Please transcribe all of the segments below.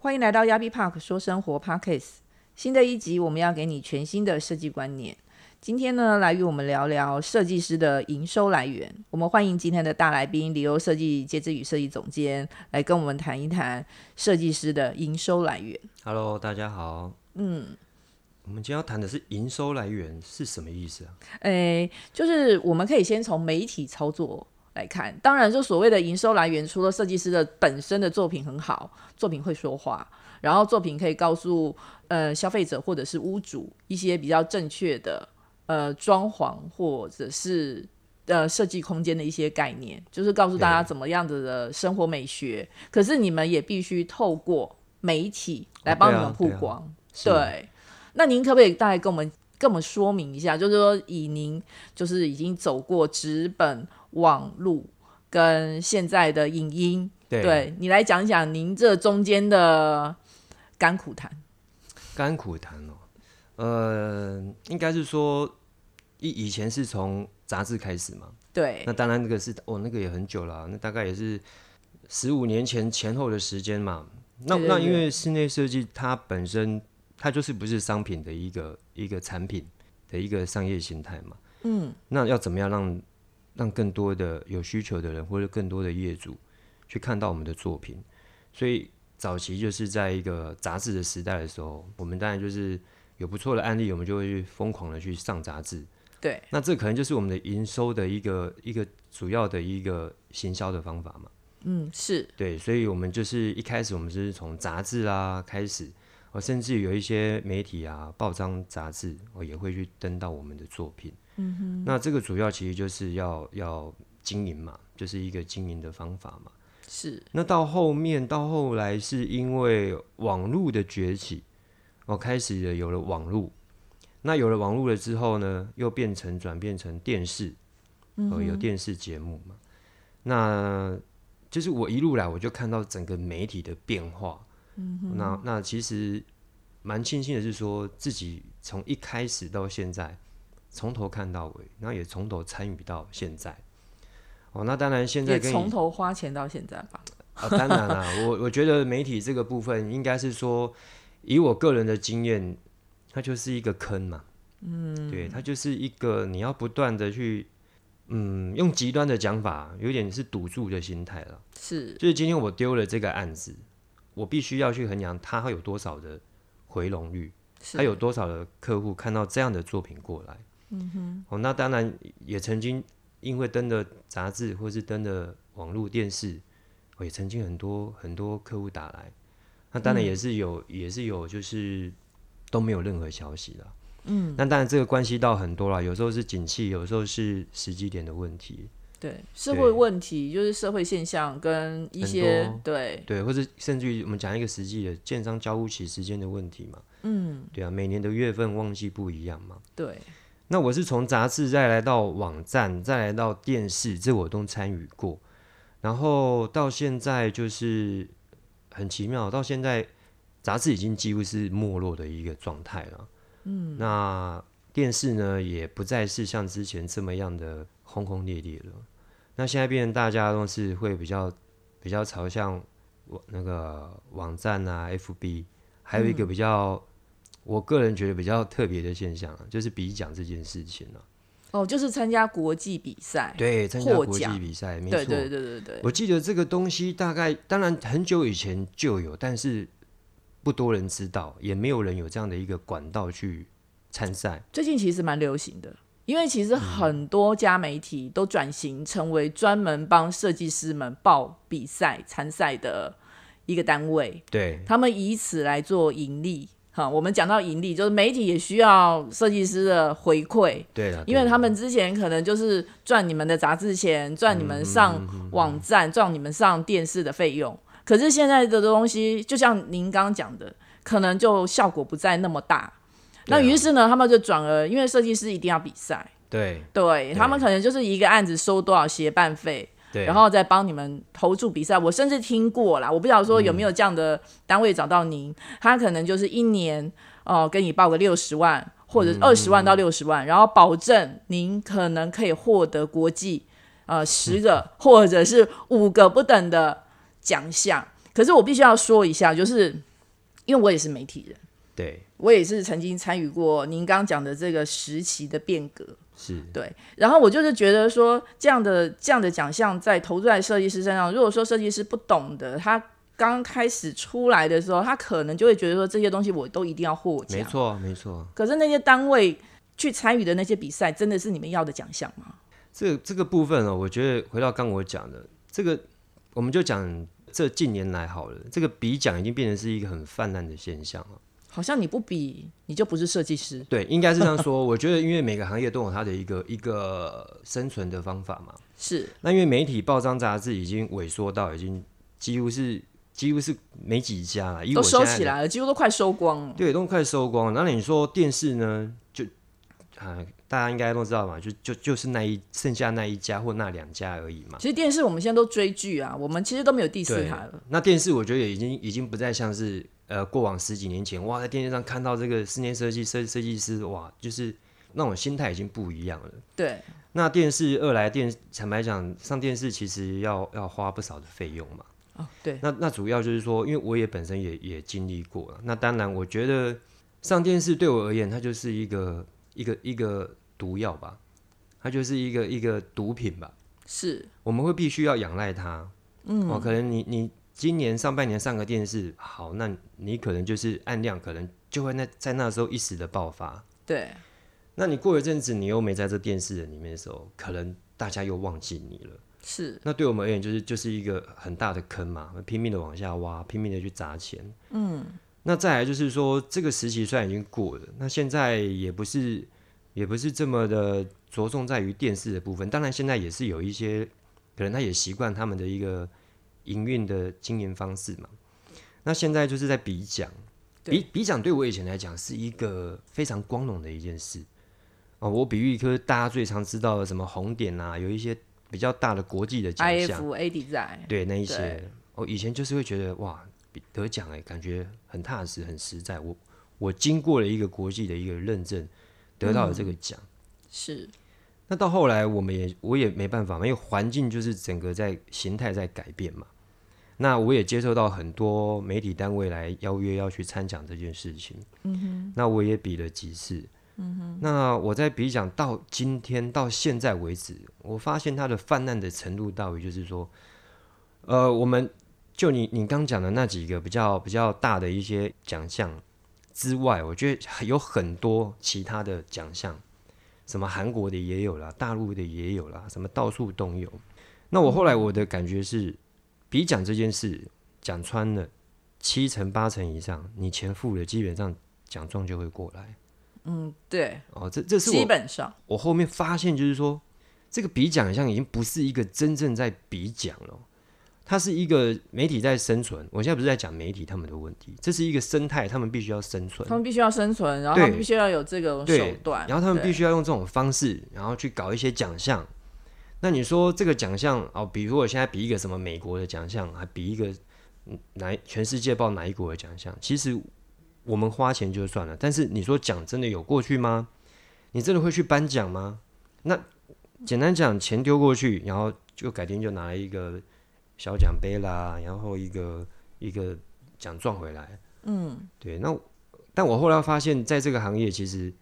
欢迎来到亚比 Park 说生活 Parkcase。新的一集，我们要给你全新的设计观念。今天呢，来与我们聊聊设计师的营收来源。我们欢迎今天的大来宾，理由设计接之与设计总监，来跟我们谈一谈设计师的营收来源。Hello，大家好。嗯，我们今天要谈的是营收来源是什么意思啊？诶，就是我们可以先从媒体操作来看。当然，就所谓的营收来源，除了设计师的本身的作品很好，作品会说话，然后作品可以告诉呃消费者或者是屋主一些比较正确的呃装潢或者是呃设计空间的一些概念，就是告诉大家怎么样子的生活美学。可是你们也必须透过媒体来帮你们曝对啊对啊光。对，那您可不可以大概跟我们跟我们说明一下，就是说以您就是已经走过纸本、网路跟现在的影音，对你来讲讲您这中间的甘苦谈。甘苦谈哦。呃，应该是说以以前是从杂志开始嘛。对那当然那个是哦，那个也很久了啊、那大概也是十五年前前后的时间嘛。那那因为室内设计它本身它就是不是商品的一个一个产品的一个商业形态嘛。嗯，那要怎么样让让更多的有需求的人或者更多的业主去看到我们的作品？所以早期就是在一个杂志的时代的时候，我们当然就是有不错的案例，我们就会去疯狂的去上杂志。对，那这可能就是我们的营收的一个一个主要的一个行销的方法嘛。嗯，是对，所以我们就是一开始我们是从杂志啊开始，哦，甚至有一些媒体啊、报章、杂志，哦也会去登到我们的作品。嗯哼，那这个主要其实就是要要经营嘛，就是一个经营的方法嘛。是，那到后面到后来是因为网络的崛起，哦，开始了有了网络。那有了网络了之后呢，又变成转变成电视，哦，有电视节目嘛。那就是我一路来我就看到整个媒体的变化。嗯、那那其实蛮庆幸的是说，自己从一开始到现在，从头看到尾，然后也从头参与到现在。哦，那当然现在跟从头花钱到现在吧。啊，当然啦，我我觉得媒体这个部分应该是说，以我个人的经验，它就是一个坑嘛。嗯，对，它就是一个你要不断的去，嗯，用极端的讲法，有点是赌注的心态了。是，就是今天我丢了这个案子，我必须要去衡量它会有多少的回笼率，是它有多少的客户看到这样的作品过来。嗯哼，哦，那当然也曾经因为登的杂志或是登的网络电视，哦也曾经很多很多客户打来，那当然也是有、也是有就是都没有任何消息了。嗯，那当然这个关系到很多啦，有时候是景气，有时候是时机点的问题。对社会问题，就是社会现象跟一些对对，或者甚至于我们讲一个实际的建商交屋期时间的问题嘛。嗯，对啊，每年的月份旺季不一样嘛。对那我是从杂志再来到网站，再来到电视，这我都参与过。然后到现在就是很奇妙，到现在杂志已经几乎是没落的一个状态了。嗯，那电视呢也不再是像之前这么样的轰轰烈烈了。那现在变成大家都是会比较比较朝向网那个网站啊，FB，还有一个比较。我个人觉得比较特别的现象啊，就是比奖这件事情啊。哦，就是参加国际比赛，对，参加国际比赛，没错。对对对对对，我记得这个东西大概，当然很久以前就有，但是不多人知道，也没有人有这样的一个管道去参赛。最近其实蛮流行的，因为其实嗯很多家媒体都转型成为专门帮设计师们报比赛参赛的一个单位，对，他们以此来做盈利。哈，我们讲到盈利，就是媒体也需要设计师的回馈，对了，因为他们之前可能就是赚你们的杂志钱，赚你们上网站，赚你们上电视的费用。可是现在的东西，就像您刚刚讲的，可能就效果不再那么大。那于是呢，他们就转而因为设计师一定要比赛，对。对他们可能就是一个案子收多少协办费，对，然后再帮你们投注比赛。我甚至听过啦，我不知道说有没有这样的单位找到您，他可能就是一年哦、呃、给你报个六十万或者二十万到六十万，然后保证您可能可以获得国际呃十个 或者是五个不等的奖项。可是我必须要说一下，就是因为我也是媒体人，对，我也是曾经参与过您刚刚讲的这个时期的变革。是，对，然后我就是觉得说，这样的这样的奖项在投注在设计师身上，如果说设计师不懂的，他刚开始出来的时候，他可能就会觉得说这些东西我都一定要获奖。没错，没错。可是那些单位去参与的那些比赛，真的是你们要的奖项吗？这这个部分呢，我觉得回到刚我讲的这个，我们就讲这近年来好了，这个比奖已经变成是一个很泛滥的现象了。好像你不比，你就不是设计师。对，应该是这样说。我觉得，因为每个行业都有它的一个一个生存的方法嘛。是。那因为媒体、报章、杂志已经萎缩到已经几乎是几乎是没几家了，都收起来了，几乎都快收光了。对，都快收光了。那你说电视呢？就啊，大家应该都知道嘛，就就就是那一剩下那一家或那两家而已嘛。其实电视我们现在都追剧啊，我们其实都没有第四台了。那电视我觉得也已经已经不再像是。呃，过往十几年前，哇，在电视上看到这个室内设计设设计师，哇，就是那种心态已经不一样了。对。那电视二来电，坦白讲，上电视其实要要花不少的费用嘛。哦，对。那那主要就是说，因为我也本身也也经历过了。那当然，我觉得上电视对我而言，它就是一个一个一个毒药吧，它就是一个一个毒品吧。是。我们会必须要仰赖它。嗯。哦，可能你你。今年上半年上个电视好，那你可能就是按量，可能就会那在那时候一时的爆发。对，那你过一阵子你又没在这电视里面的时候，可能大家又忘记你了。是，那对我们而言就是就是一个很大的坑嘛，拼命的往下挖，拼命的去砸钱。嗯，那再来就是说，这个时期虽然已经过了，那现在也不是也不是这么的着重在于电视的部分，当然现在也是有一些可能他也习惯他们的一个。营运的经营方式嘛，那现在就是在比奖，比比奖对我以前来讲是一个非常光荣的一件事哦。我比喻一颗大家最常知道的什么红点啊，有一些比较大的国际的奖项对那一些，我以前就是会觉得哇，得奖哎，感觉很踏实、很实在。我我经过了一个国际的一个认证，得到了这个奖是。那到后来我们也我也没办法嘛，因为环境就是整个在形态在改变嘛。那我也接受到很多媒体单位来邀约要去参奖这件事情，嗯哼，那我也比了几次，嗯哼，那我在比奖到今天到现在为止，我发现它的泛滥的程度到于就是说，呃，我们就你你刚讲的那几个比较比较大的一些奖项之外，我觉得有很多其他的奖项，什么韩国的也有啦，大陆的也有啦，什么到处都有。那我后来我的感觉是。比奖这件事讲穿了，七成八成以上，你钱付了，基本上奖状就会过来。嗯，对。哦，这这是基本上。我后面发现就是说，这个比奖项已经不是一个真正在比奖了，它是一个媒体在生存。我现在不是在讲媒体他们的问题，这是一个生态，他们必须要生存，他们必须要生存，然后他们必须要有这个手段，然后他们必须要用这种方式，然后去搞一些奖项。那你说这个奖项哦，比如我现在比一个什么美国的奖项，还比一个哪全世界报哪一国的奖项？其实我们花钱就算了，但是你说奖真的有过去吗？你真的会去颁奖吗？那简单讲，钱丢过去，然后就改天就拿了一个小奖杯啦，然后一个一个奖状回来。嗯，对。那但我后来发现，在这个行业，其实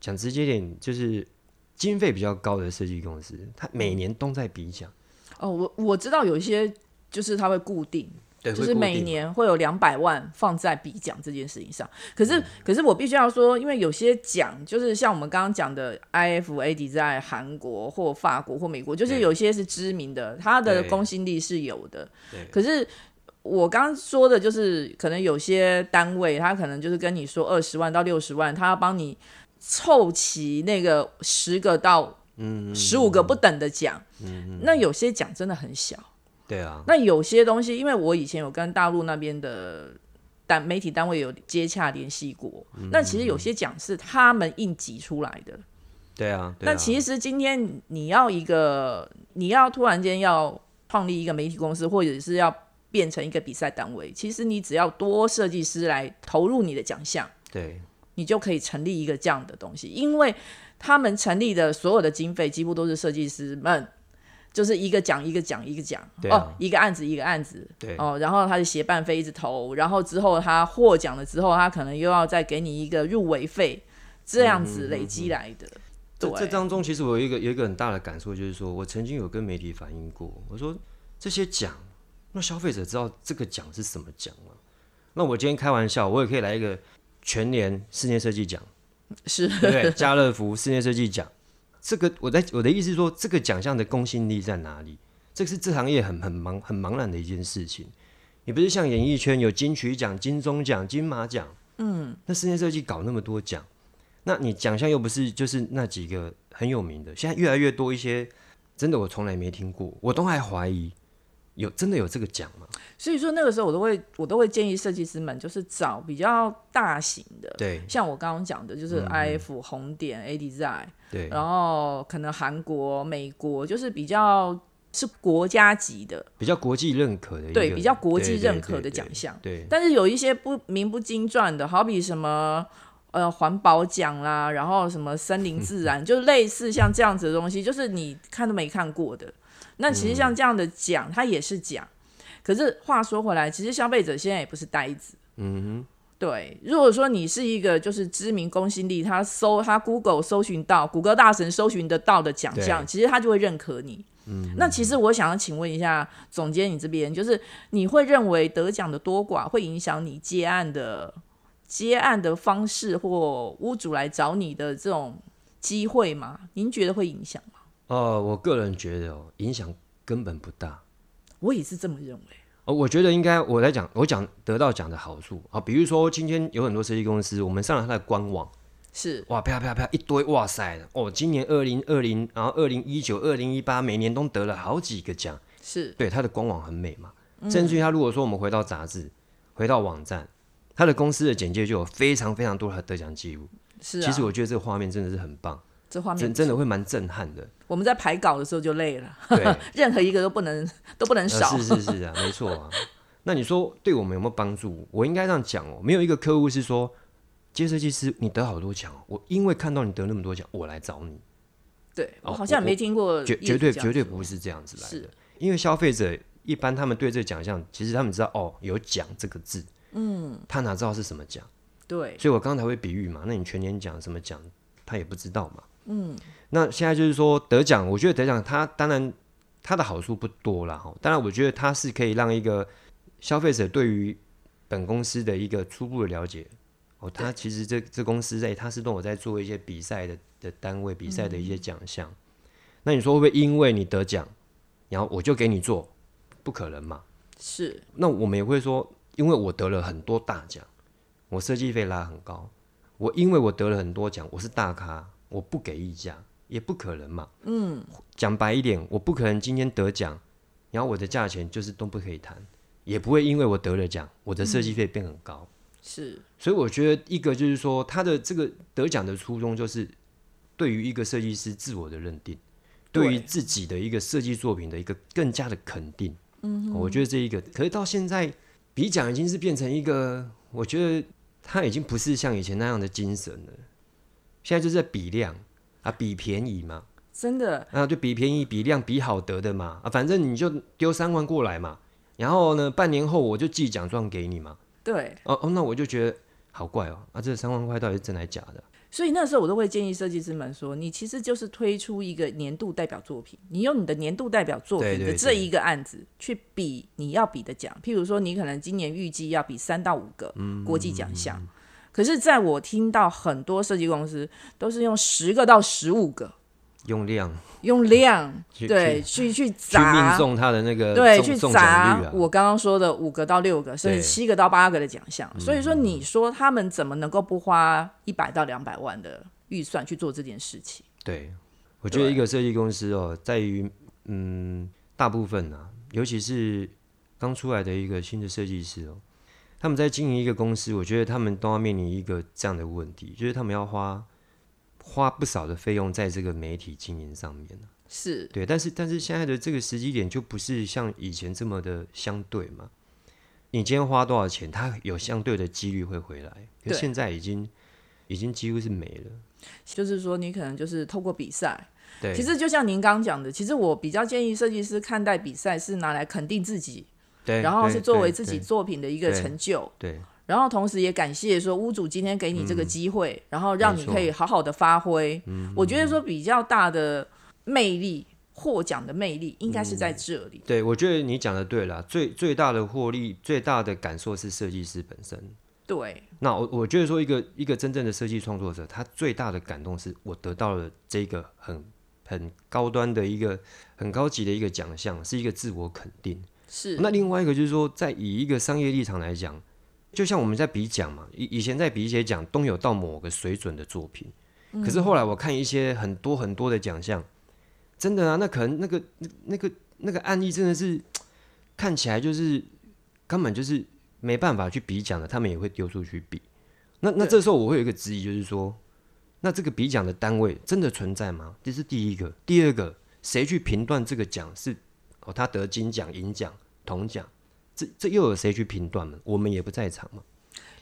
讲直接点，就是。经费比较高的设计公司，他每年都在比奖。哦，我我知道有一些就是他会固定，对，就是每年会有两百万放在比奖这件事情上。可是，可是我必须要说，因为有些奖就是像我们刚刚讲的，IFAD 在韩国或法国或美国，就是有些是知名的，它的公信力是有的。对。可是我刚刚说的就是，可能有些单位，他可能就是跟你说二十万到六十万，他要帮你。凑齐那个十个到十五个不等的奖，嗯那有些奖真的很小。对啊，那有些东西，因为我以前有跟大陆那边的单媒体单位有接洽联系过，那其实有些奖是他们硬挤出来的。对啊，那其实今天你要一个，你要突然间要创立一个媒体公司，或者是要变成一个比赛单位，其实你只要多设计师来投入你的奖项。对。你就可以成立一个这样的东西，因为他们成立的所有的经费几乎都是设计师们就是一个奖一个奖一个奖，哦，一个案子一个案子，对。哦，然后他的协办费一直投，然后之后他获奖了之后，他可能又要再给你一个入围费，这样子累积来的。这对，这当中，其实我有一个有一个很大的感受，就是说我曾经有跟媒体反映过，我说这些奖，那消费者知道这个奖是什么奖吗？那我今天开玩笑，我也可以来一个全年室内设计奖，是。对不对？家乐福室内设计奖，这个我在我的意思是说，这个奖项的公信力在哪里？这个是这行业很很茫很茫然的一件事情。你不是像演艺圈有金曲奖、金钟奖、金马奖，嗯，那室内设计搞那么多奖，那你奖项又不是就是那几个很有名的，现在越来越多一些，真的我从来没听过，我都还怀疑有真的有这个奖吗？所以说那个时候我都会我都会建议设计师们就是找比较大型的，对像我刚刚讲的，就是 IF、红点、A Design，对然后可能韩国、美国就是比较是国家级的，比较国际认可的，对比较国际认可的对奖项。对但是有一些不名不经传的，好比什么呃环保奖啦，然后什么森林自然，就类似像这样子的东西，就是你看都没看过的。那其实像这样的奖，它也是奖。可是话说回来，其实消费者现在也不是呆子。嗯哼对，如果说你是一个就是知名公信力，他搜他 Google 搜寻到谷歌大神搜寻得到的奖项，其实他就会认可你。嗯，那其实我想要请问一下总监，你这边就是你会认为得奖的多寡会影响你接案的接案的方式或屋主来找你的这种机会吗？您觉得会影响哦，我个人觉得哦，影响根本不大。我也是这么认为。哦，我觉得应该我来讲，我讲得到奖的好处啊，比如说今天有很多设计公司，我们上了它的官网，是哇，啪啪啪一堆，哇塞的哦，今年二零二零，然后二零一九、二零一八，每年都得了好几个奖。是，对，它的官网很美嘛，甚至于它如果说我们回到杂志，回到网站，它的公司的简介就有非常非常多的得奖记录。是啊，其实我觉得这个画面真的是很棒，这画面真真的会蛮震撼的。我们在排稿的时候就累了，对，任何一个都不能都不能少。呃、是是是啊，没错啊。那你说对我们有没有帮助？我应该这样讲哦，没有一个客户是说，接设计师你得好多奖哦，我因为看到你得那么多奖，我来找你，对我哦好像我没听过绝绝对绝对不是这样子来的。因为消费者一般他们对这个奖项，其实他们知道哦有奖这个字，嗯，他哪知道是什么奖？对所以我刚才会比喻嘛，那你全年奖什么奖，他也不知道嘛。嗯，那现在就是说得奖，我觉得得奖它当然它的好处不多啦哈，当然我觉得它是可以让一个消费者对于本公司的一个初步的了解。哦，他其实这这公司在，他是跟我在做一些比赛的的单位，比赛的一些奖项。那你说会不会因为你得奖，然后我就给你做？不可能嘛。是那我们也会说，因为我得了很多大奖，我设计费拉很高，我因为我得了很多奖，我是大咖，我不给溢价，也不可能嘛。嗯，讲白一点，我不可能今天得奖，然后我的价钱就是都不可以谈，也不会因为我得了奖，我的设计费变很高。是所以我觉得一个就是说，他的这个得奖的初衷就是对于一个设计师自我的认定，对对于自己的一个设计作品的一个更加的肯定。嗯，我觉得这一个，可是到现在比奖已经是变成一个，我觉得他已经不是像以前那样的精神了，现在就是在比量啊，比便宜嘛，真的？啊，就比便宜、比量、比好得的嘛，啊，反正你就丢三万过来嘛，然后呢，半年后我就寄奖状给你嘛。对。哦哦，那我就觉得好怪哦，啊，这三万块到底是真还是假的？所以那时候我都会建议设计师们说，你其实就是推出一个年度代表作品，你用你的年度代表作品的这一个案子去比你要比的奖，譬如说你可能今年预计要比三到五个嗯国际奖项，可是在我听到很多设计公司都是用十个到十五个，用量。用量去对去去砸去砸命中他的那个对，去砸我刚刚说的五个到六个，甚至七个到八个的奖项。所以说，你说他们怎么能够不花一百到两百万的预算去做这件事情？对，我觉得一个设计公司哦，在于嗯，大部分啊，尤其是刚出来的一个新的设计师哦，他们在经营一个公司，我觉得他们都要面临一个这样的问题，就是他们要花花不少的费用在这个媒体经营上面啊是对，但是但是现在的这个时机点就不是像以前这么的相对嘛。你今天花多少钱，它有相对的几率会回来。可是现在已经已经几乎是没了。就是说，你可能就是透过比赛，对，其实就像您刚刚讲的，其实我比较建议设计师看待比赛是拿来肯定自己，对，然后是作为自己作品的一个成就，对然后同时也感谢说屋主今天给你这个机会，然后让你可以好好的发挥。我觉得说比较大的魅力，获奖的魅力应该是在这里。对，我觉得你讲的对了，最最大的获利、最大的感受是设计师本身。对，那我我觉得说一个一个真正的设计创作者，他最大的感动是我得到了这个很很高端的一个很高级的一个奖项，是一个自我肯定。是那另外一个就是说，在以一个商业立场来讲，就像我们在比奖嘛，以以前在比一些奖都有到某个水准的作品，可是后来我看一些很多很多的奖项，真的啊，那可能那个那那个那个案例真的是看起来就是根本就是没办法去比奖的，他们也会丢出去比。那那这时候我会有一个质疑，就是说，那这个比奖的单位真的存在吗？这是第一个。第二个，谁去评断这个奖是哦，他得金奖、银奖、铜奖？这这又有谁去评断呢？我们也不在场嘛。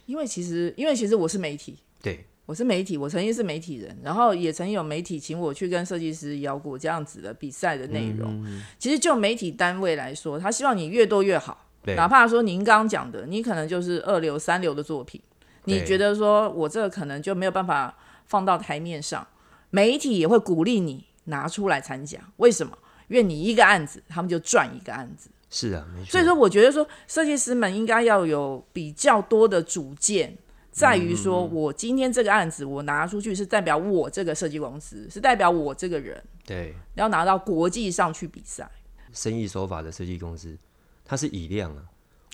因为其实因为其实我是媒体，对我是媒体，我曾经是媒体人，然后也曾经有媒体请我去跟设计师聊过这样子的比赛的内容。嗯其实就媒体单位来说，他希望你越多越好，对哪怕说您刚刚讲的，你可能就是二流、三流的作品，你觉得说我这个可能就没有办法放到台面上，媒体也会鼓励你拿出来参加。为什么？因为你一个案子，他们就赚一个案子。是啊，没错。所以说，我觉得说设计师们应该要有比较多的主见，在于说嗯我今天这个案子我拿出去是代表我这个设计公司，是代表我这个人，对要拿到国际上去比赛。生意手法的设计公司，它是以量啊。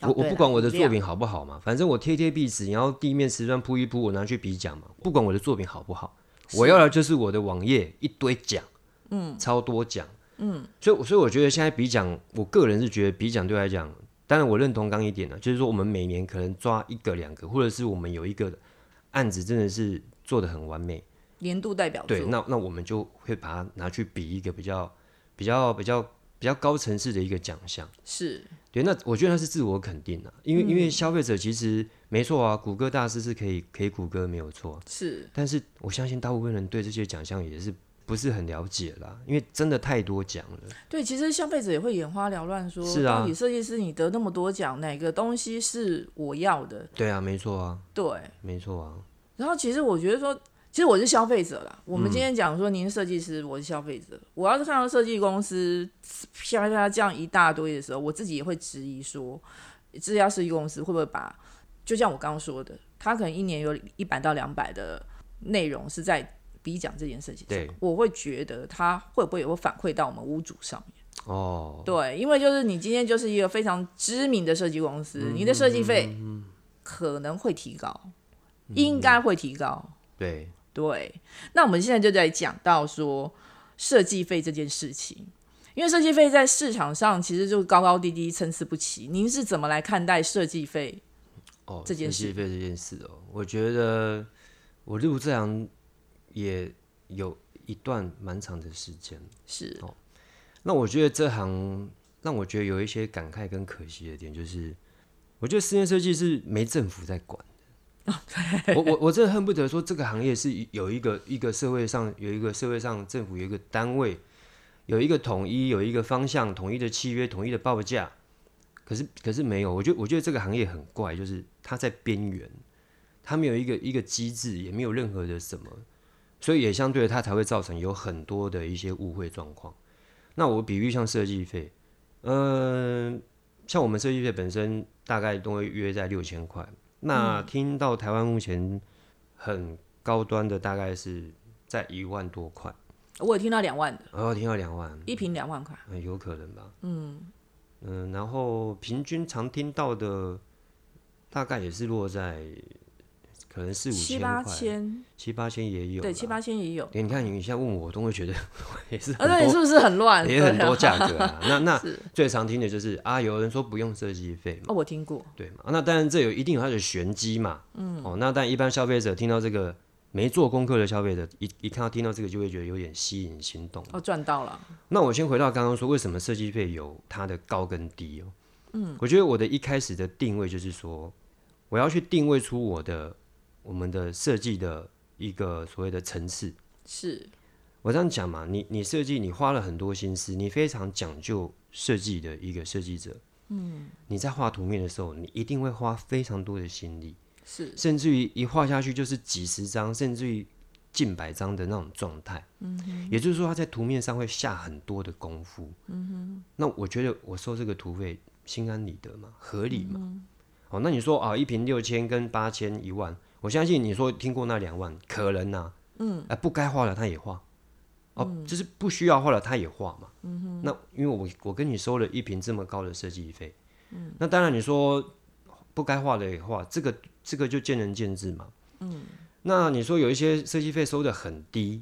我我不管我的作品好不好嘛，反正我贴贴壁纸，然后地面瓷砖铺一铺，我拿去比奖嘛。不管我的作品好不好，我要的就是我的网页一堆奖，嗯，超多奖，嗯。所以所以我觉得现在比奖，我个人是觉得比奖对我来讲，当然我认同刚一点的，就是说我们每年可能抓一个两个，或者是我们有一个案子真的是做的很完美，年度代表作，对，那那我们就会把它拿去比一个比较比较比较比较高层次的一个奖项。是对，那我觉得那是自我肯定啊，因为、因为消费者其实没错啊，谷歌大师是可以可以谷歌没有错，是，但是我相信大部分人对这些奖项也是不是很了解啦，因为真的太多奖了。对，其实消费者也会眼花缭乱说，是啊到底设计师你得那么多奖，哪个东西是我要的？对啊，没错啊，对，没错啊，然后其实我觉得说，其实我是消费者啦。我嗯们今天讲说您是设计师，我是消费者。我要是看到设计公司啪啪啪这样一大堆的时候，我自己也会质疑说，这家设计公司会不会把，就像我刚刚说的，他可能一年有一百到两百的内容是在比奖这件事情我会觉得他会不会也会反馈到我们屋主上面。哦，对，因为就是你今天就是一个非常知名的设计公司，你的设计费可能会提高，应该会提高。对，对，那我们现在就在讲到说设计费这件事情，因为设计费在市场上其实就高高低低、参差不齐。您是怎么来看待设计费？哦，这件事设计费这件事哦，我觉得我入这行也有一段蛮长的时间。是哦那我觉得这行让我觉得有一些感慨跟可惜的点，就是我觉得室内设计是没政府在管的。我 我我真的恨不得说这个行业是有一个一个社会上有一个社会上政府有一个单位有一个统一有一个方向统一的契约统一的报价，可是可是没有。我觉得我觉得这个行业很怪，就是它在边缘，它没有一个一个机制，也没有任何的什么，所以也相对的它才会造成有很多的一些误会状况。那我比喻像设计费，嗯、像我们设计费本身大概都会约在六千块。那听到台湾目前很高端的大概是在一万多块，我有听到两万的，然后听到两万，一瓶两万块，嗯，有可能吧。嗯嗯，然后平均常听到的大概也是落在可能四五七八千块，七八千也有。对，七八千也有。你看你现在问我，我都会觉得 也是啊，很那你是，不是很乱？也很多价格啊。那那最常听的就是啊，有人说不用设计费嘛，哦，我听过，对嘛？那当然这有一定有它的玄机嘛。嗯，哦，那但一般消费者听到这个没做功课的消费者，一一看到听到这个就会觉得有点吸引心动。哦，赚到了，那我先回到刚刚说，为什么设计费有它的高跟低哦？嗯，我觉得我的一开始的定位就是说，我要去定位出我的我们的设计的一个所谓的层次。是。我这样讲嘛，你你设计你花了很多心思，你非常讲究设计的一个设计者，嗯，你在画图面的时候，你一定会花非常多的心力，是。甚至于一画下去就是几十张，甚至于近百张的那种状态，嗯也就是说他在图面上会下很多的功夫，嗯哼。那我觉得我收这个图费心安理得嘛，合理嘛，哦，那你说啊，一瓶六千跟八千一万，我相信你说听过那两万，可能呐、嗯，哎、不该画的他也画，哦，就是不需要画的他也画嘛，嗯哼，那因为我我跟你收了一瓶这么高的设计费，嗯，那当然你说不该画的也画，这个这个就见仁见智嘛，嗯，那你说有一些设计费收的很低，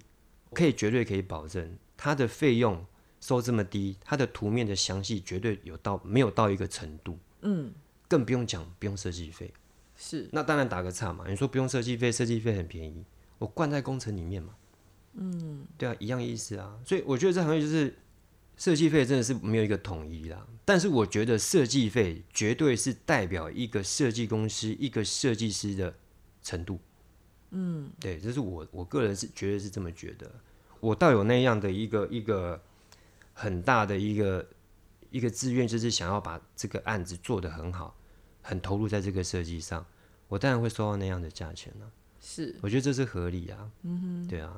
可以绝对可以保证它的费用收这么低，它的图面的详细绝对有到没有到一个程度，嗯，更不用讲不用设计费。是那当然打个岔嘛，你说不用设计费，设计费很便宜，我灌在工程里面嘛，嗯，对啊，一样意思啊。所以我觉得这行业就是设计费真的是没有一个统一啦，但是我觉得设计费绝对是代表一个设计公司、一个设计师的程度。嗯，对，这是我我个人是绝对是这么觉得。我倒有那样的一个一个很大的一个一个志愿，就是想要把这个案子做得很好，很投入在这个设计上，我当然会收到那样的价钱了、是，我觉得这是合理啊。嗯哼，对啊，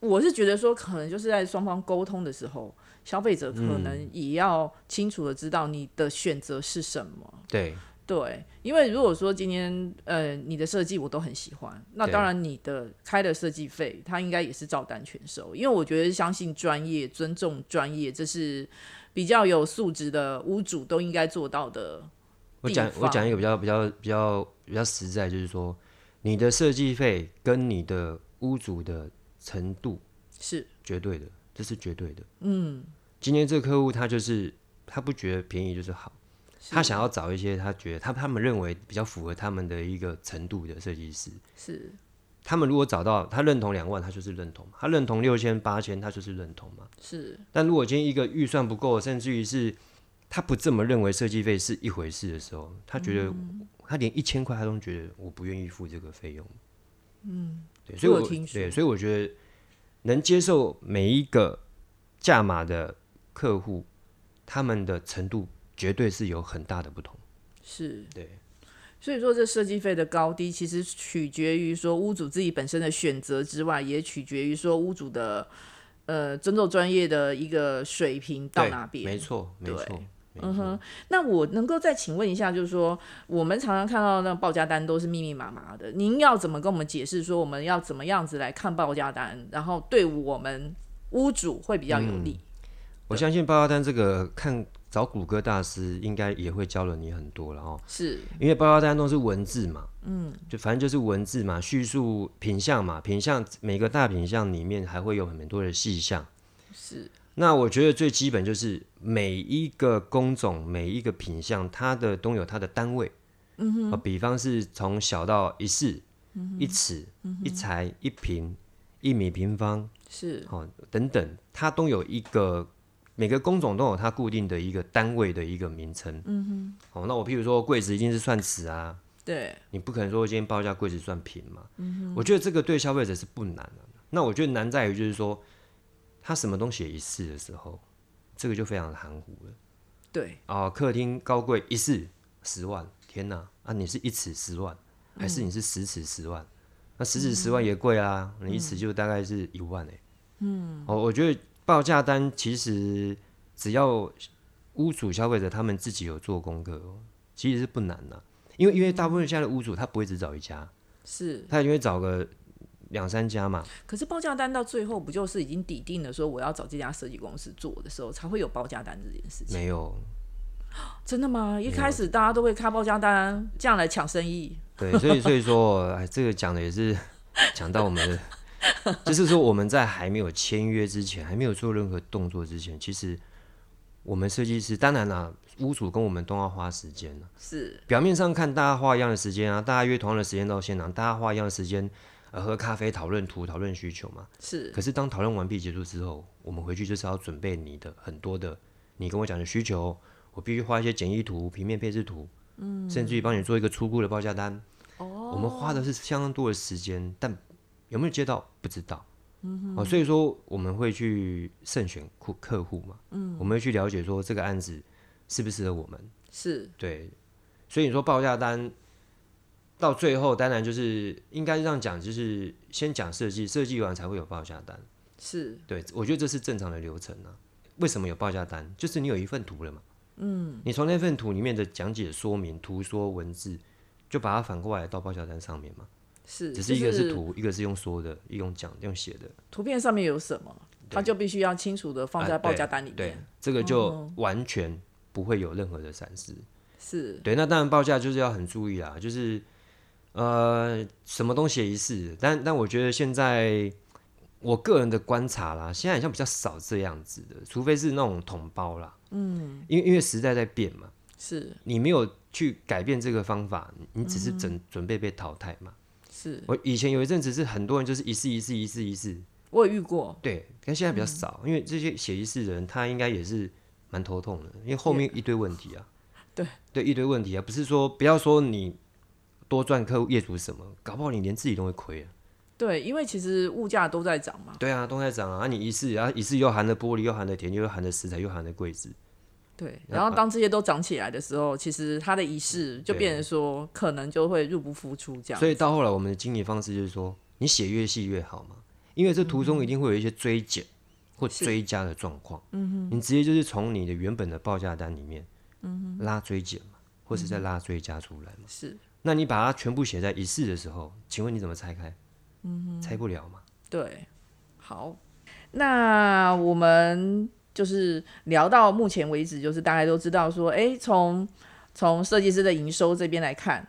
我是觉得说，可能就是在双方沟通的时候，消费者可能也要清楚的知道你的选择是什么。对，对，因为如果说今天呃你的设计我都很喜欢，那当然你的开的设计费，他应该也是照单全收，因为我觉得相信专业、尊重专业，这是比较有素质的屋主都应该做到的。我讲我讲一个比较比较比较比较实在，就是说你的设计费跟你的屋主的程度是绝对的，这是绝对的。嗯，今天这个客户他就是他不觉得便宜就是好，他想要找一些他觉得他他们认为比较符合他们的一个程度的设计师。是他们如果找到他认同两万，他就是认同；他认同六千八千，他就是认同嘛。是，但如果今天一个预算不够，甚至于是他不这么认为设计费是一回事的时候，他觉得、他连一千块他都觉得我不愿意付这个费用。嗯，对，所以我我听说对，所以我觉得能接受每一个价码的客户，他们的程度绝对是有很大的不同。是，对。所以说，这设计费的高低其实取决于说屋主自己本身的选择之外，也取决于说屋主的呃尊重专业的一个水平到哪边。没错，没错。嗯哼，那我能够再请问一下，就是说，我们常常看到那报价单都是密密麻麻的，您要怎么跟我们解释说我们要怎么样子来看报价单，然后对我们屋主会比较有利？我相信报价单这个看找谷歌大师应该也会教了你很多了哦。是因为报价单都是文字嘛，嗯，就反正就是文字嘛，叙述品相嘛，品相每个大品相里面还会有很多的细项。是那我觉得最基本就是每一个工种、每一个品相，它的都有它的单位。嗯哼，比方是从小到一式、一尺、一裁、一平、一米平方，是哦等等，它都有一个每个工种都有它固定的一个单位的一个名称。嗯哼，哦，那我譬如说柜子一定是算尺啊，对，你不可能说今天报价柜子算平嘛。嗯我觉得这个对消费者是不难的。那我觉得难在于就是说，他什么东西一式的时候，这个就非常的含糊了。对，哦，客厅高柜一式十万，天哪！啊，你是一尺十万，还是你是十尺十万？那十尺十万也贵啊，你一尺就大概是一万哎、嗯，哦，我觉得报价单其实只要屋主消费者他们自己有做功课哦，其实是不难的、因为因为大部分现在的屋主他不会只找一家，是。他一定会找个两三家嘛。可是报价单到最后不就是已经抵定了，说我要找这家设计公司做的时候，才会有报价单这件事情？没有，真的吗？一开始大家都会开报价单，这样来抢生意。对，所以所以说，哎，这个讲的也是 讲到我们的，就是说我们在还没有签约之前，还没有做任何动作之前，其实我们设计师，当然啦，屋主跟我们都要花时间了。是表面上看大家花一样的时间啊，大家约同样的时间到现场，大家花一样的时间，呃，喝咖啡讨论图、讨论需求嘛。是可是当讨论完毕结束之后，我们回去就是要准备你的很多的，你跟我讲的需求，我必须画一些简易图、平面配置图，嗯，甚至于帮你做一个初步的报价单。哦，我们花的是相当多的时间，但有没有接到不知道。嗯哦，所以说我们会去慎选客客户嘛，嗯，我们会去了解说这个案子适不适合我们，是对，所以你说报价单到最后，当然就是应该这样讲，就是先讲设计，设计完才会有报价单，是对，我觉得这是正常的流程啊。为什么有报价单？就是你有一份图了嘛，嗯，你从那份图里面的讲解说明、图说文字，就把它反过来到报价单上面嘛。是，只是一个是图，一个是用说的，一用讲用写的。图片上面有什么，它就必须要清楚的放在报价单里面。对，这个就完全不会有任何的闪失。是对，那当然报价就是要很注意啦，就是呃，什么东西一试，但但我觉得现在我个人的观察啦，现在好像比较少这样子的，除非是那种统包啦。嗯，因为因为时代在变嘛，是。你没有去改变这个方法，你只是准准备被淘汰嘛。是。我以前有一阵子是很多人就是一试一试一试一试，我也遇过，对，但现在比较少，因为这些写一试的人他应该也是蛮头痛的，因为后面一堆问题啊，对。对一堆问题啊，不是说不要说你多赚客户业主什么，搞不好你连自己都会亏啊。对，因为其实物价都在涨嘛。对啊，都在涨啊，你一次啊一次又含了玻璃，又含了田，又含了石材，又含了柜子。对，然后当这些都涨起来的时候，其实它的仪式就变成说，可能就会入不敷出这样。所以到后来，我们的经营方式就是说，你写越细越好嘛，因为这途中一定会有一些追减或追加的状况。嗯哼，你直接就是从你的原本的报价单里面，嗯哼，拉追减嘛，或是再拉追加出来嘛。是，那你把它全部写在一式的时候，请问你怎么拆开？嗯哼，拆不了嘛。对，好，那我们。就是聊到目前为止，就是大家都知道说，哎，从从设计师的营收这边来看，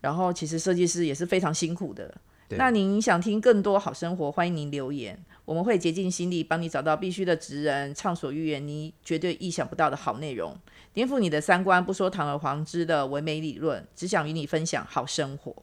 然后其实设计师也是非常辛苦的。那您想听更多好生活，欢迎您留言，我们会竭尽心力帮你找到必须的职人，畅所欲言，你绝对意想不到的好内容，颠覆你的三观，不说堂而皇之的唯美理论，只想与你分享好生活。